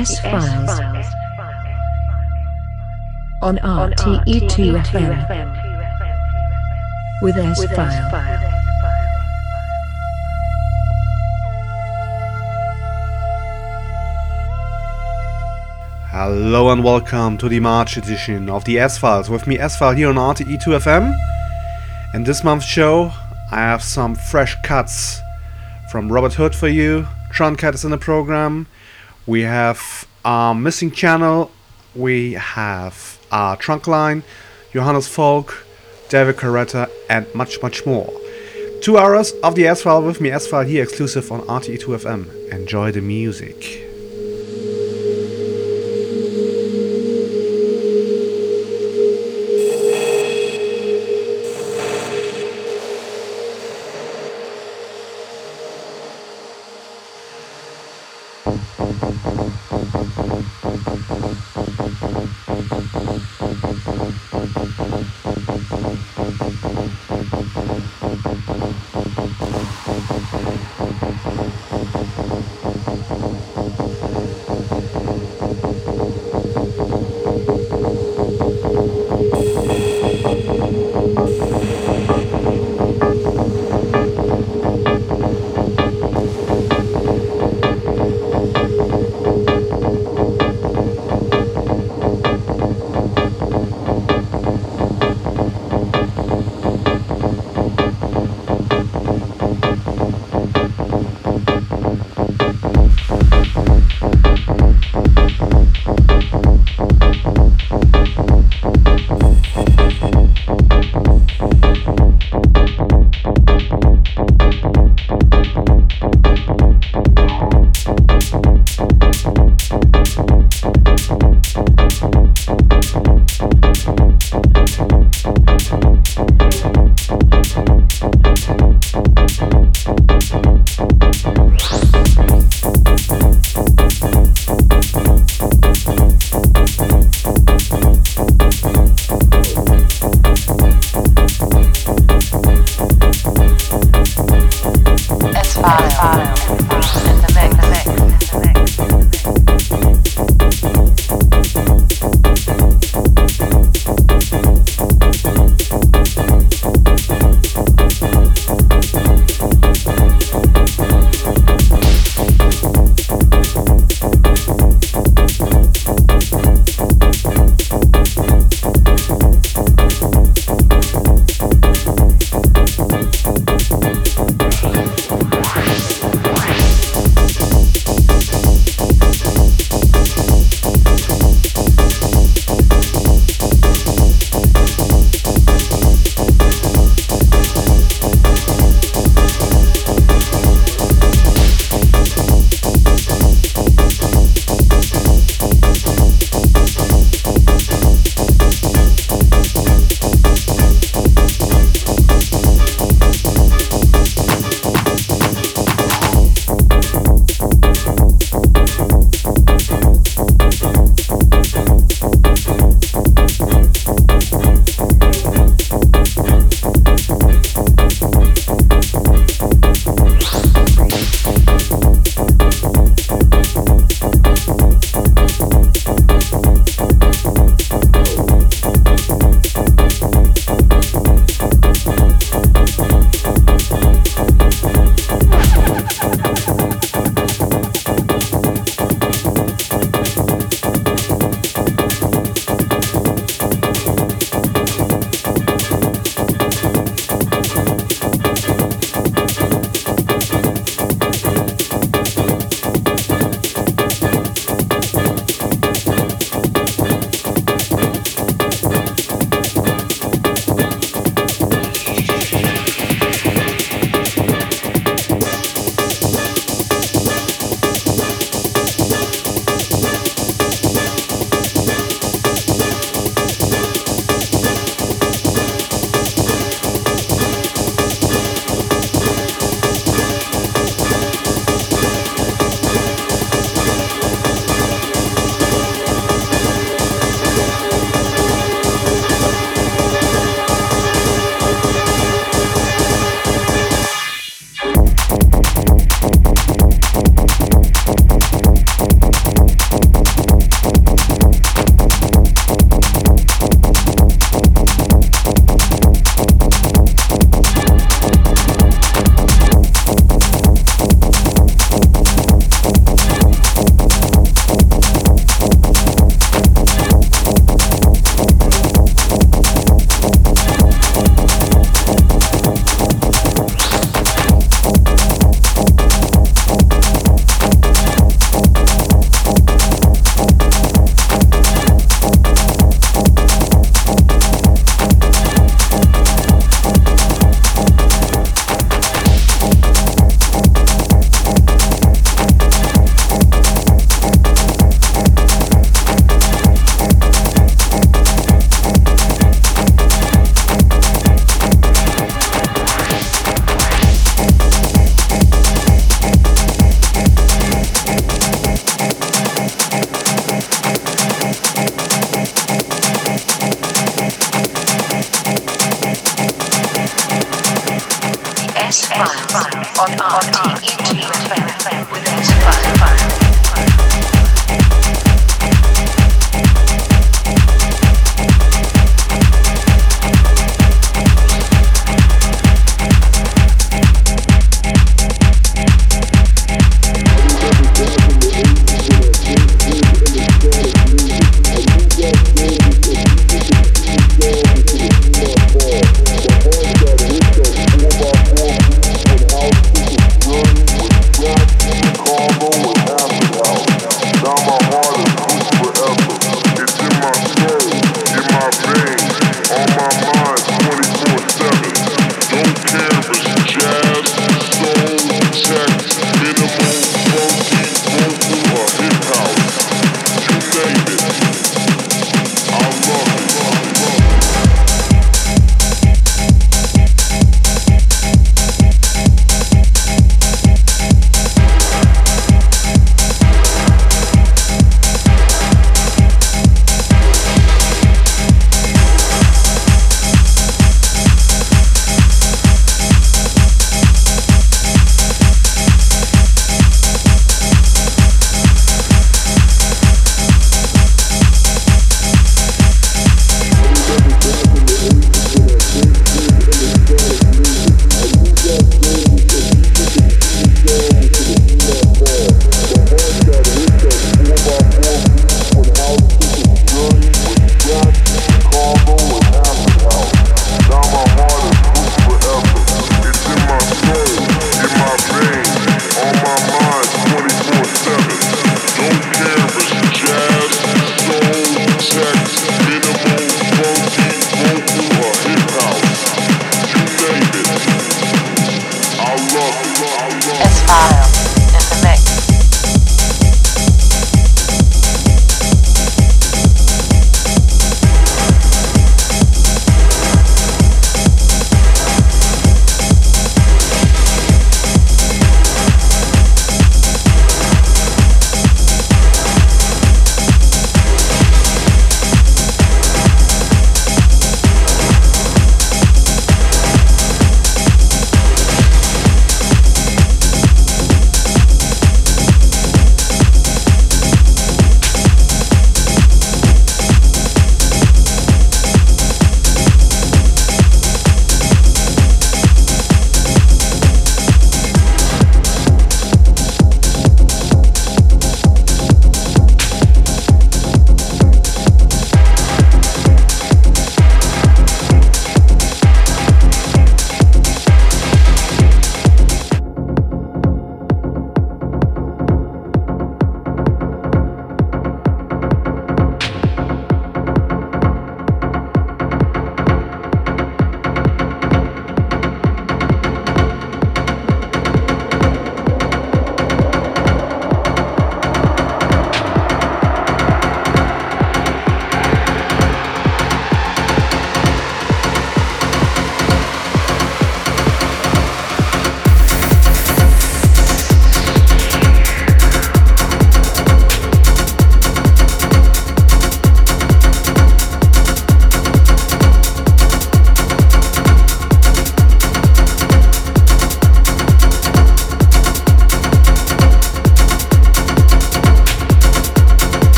S Files on RTE2 FM with S File. Hello and welcome to the March edition of the S Files with me, S File, here on RTE2 FM. In this month's show, I have some fresh cuts from Robert Hood for you. Truncate is in the program. We have our missing channel. We have our trunk line, Johannes Folk, David Carretta, and much, much more. Two hours of the S File with me, S File, here exclusive on RTE2 FM. Enjoy the music.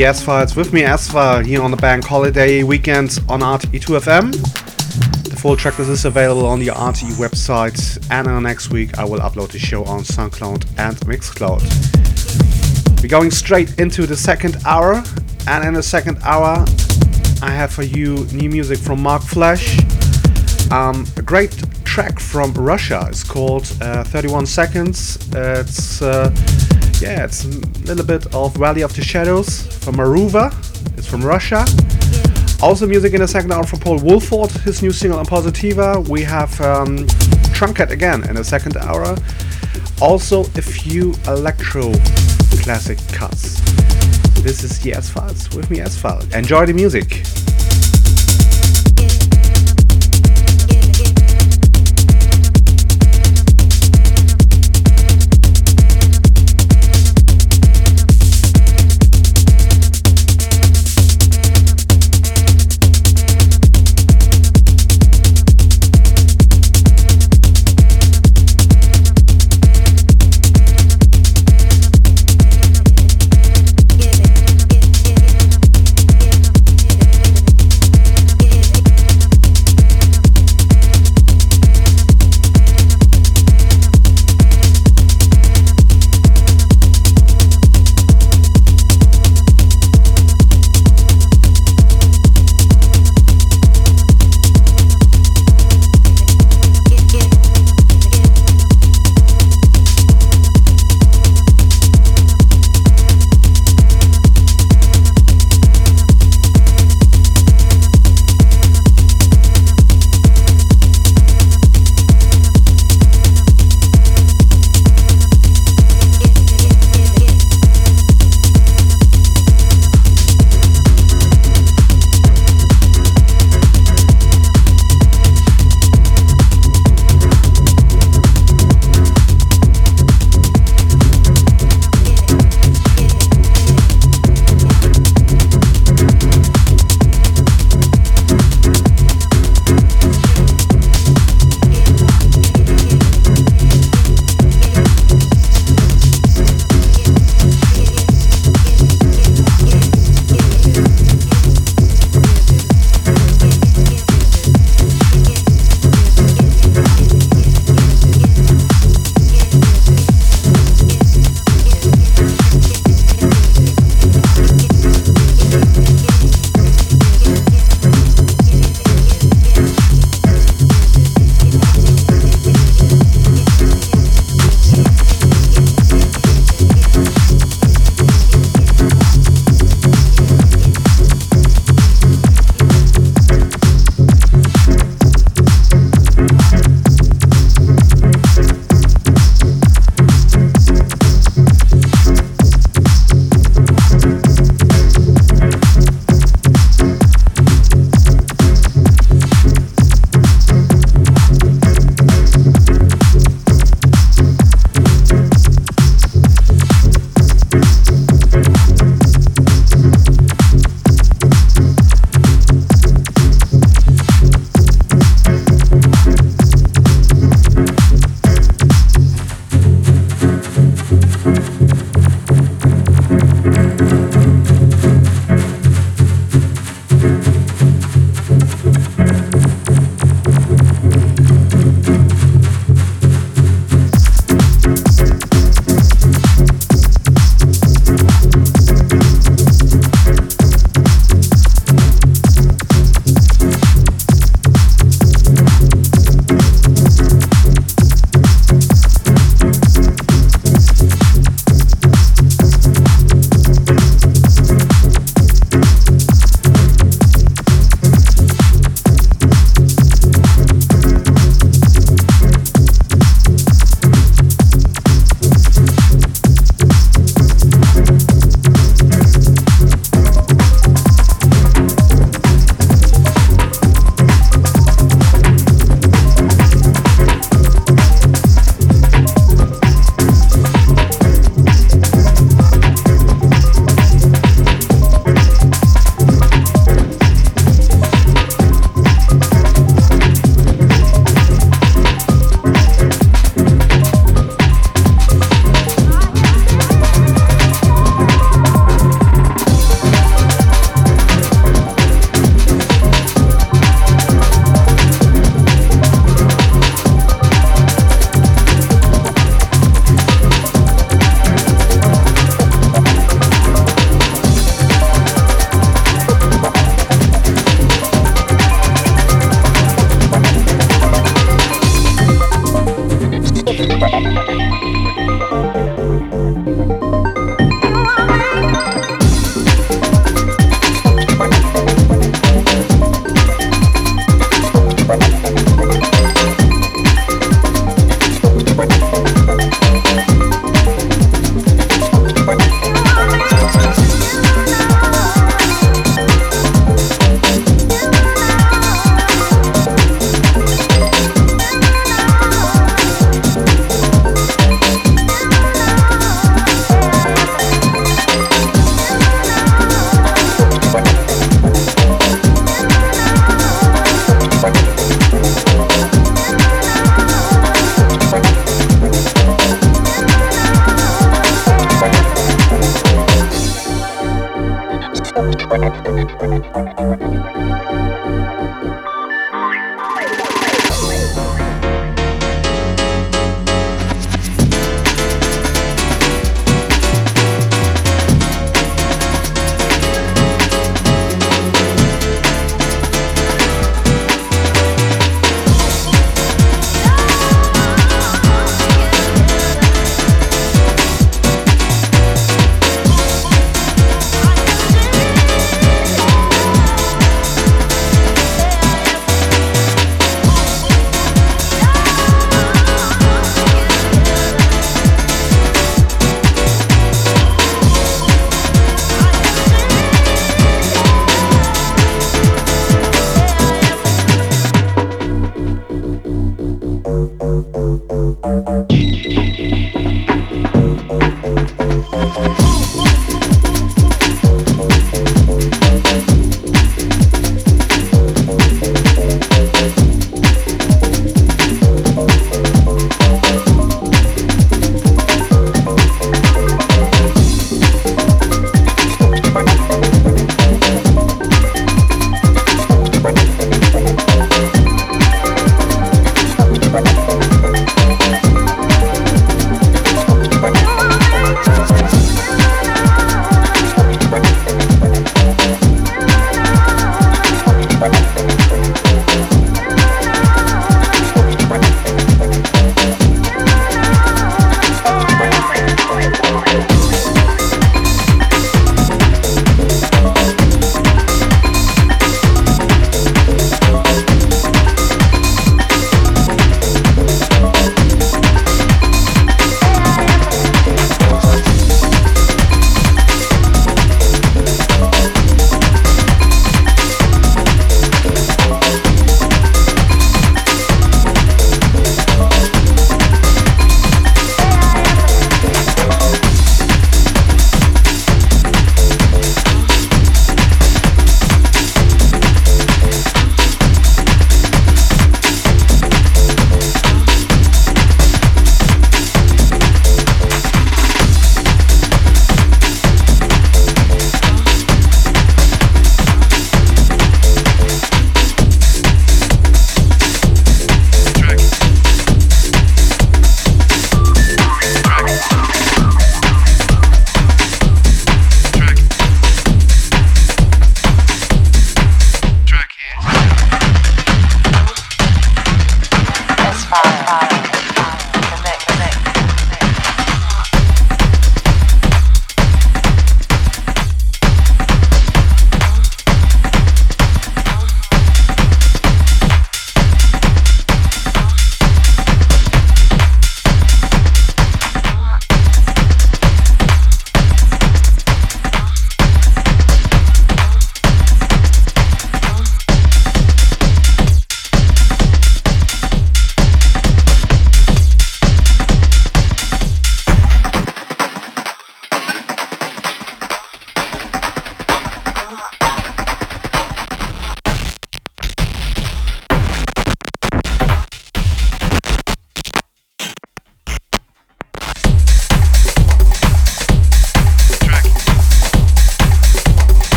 The S Files with me, S here on the bank holiday weekend on RTE2FM. The full track list is available on the RTE website, and next week I will upload the show on SoundCloud and Mixcloud. We're going straight into the second hour, and in the second hour I have for you new music from Mark Flash. Um, a great track from Russia. It's called uh, 31 Seconds. Uh, it's uh, yeah, it's a little bit of Valley of the Shadows from Maruwa. It's from Russia. Also, music in the second hour from Paul Woolford, his new single on Positiva. We have um, Truncate again in the second hour. Also, a few electro classic cuts. This is the Files with me, File. Enjoy the music.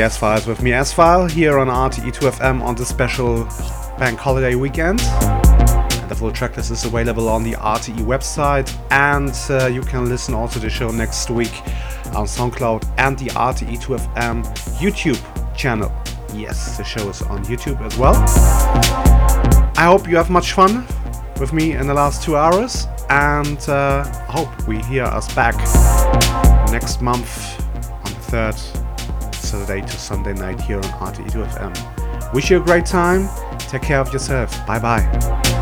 The S Files with me, S File, here on RTE2FM on the special bank holiday weekend. And the full tracklist is available on the RTE website, and uh, you can listen also to the show next week on SoundCloud and the RTE2FM YouTube channel. Yes, the show is on YouTube as well. I hope you have much fun with me in the last two hours, and uh, I hope we hear us back next month on the third Saturday to Sunday night here on RTE2FM. Wish you a great time. Take care of yourself. Bye bye.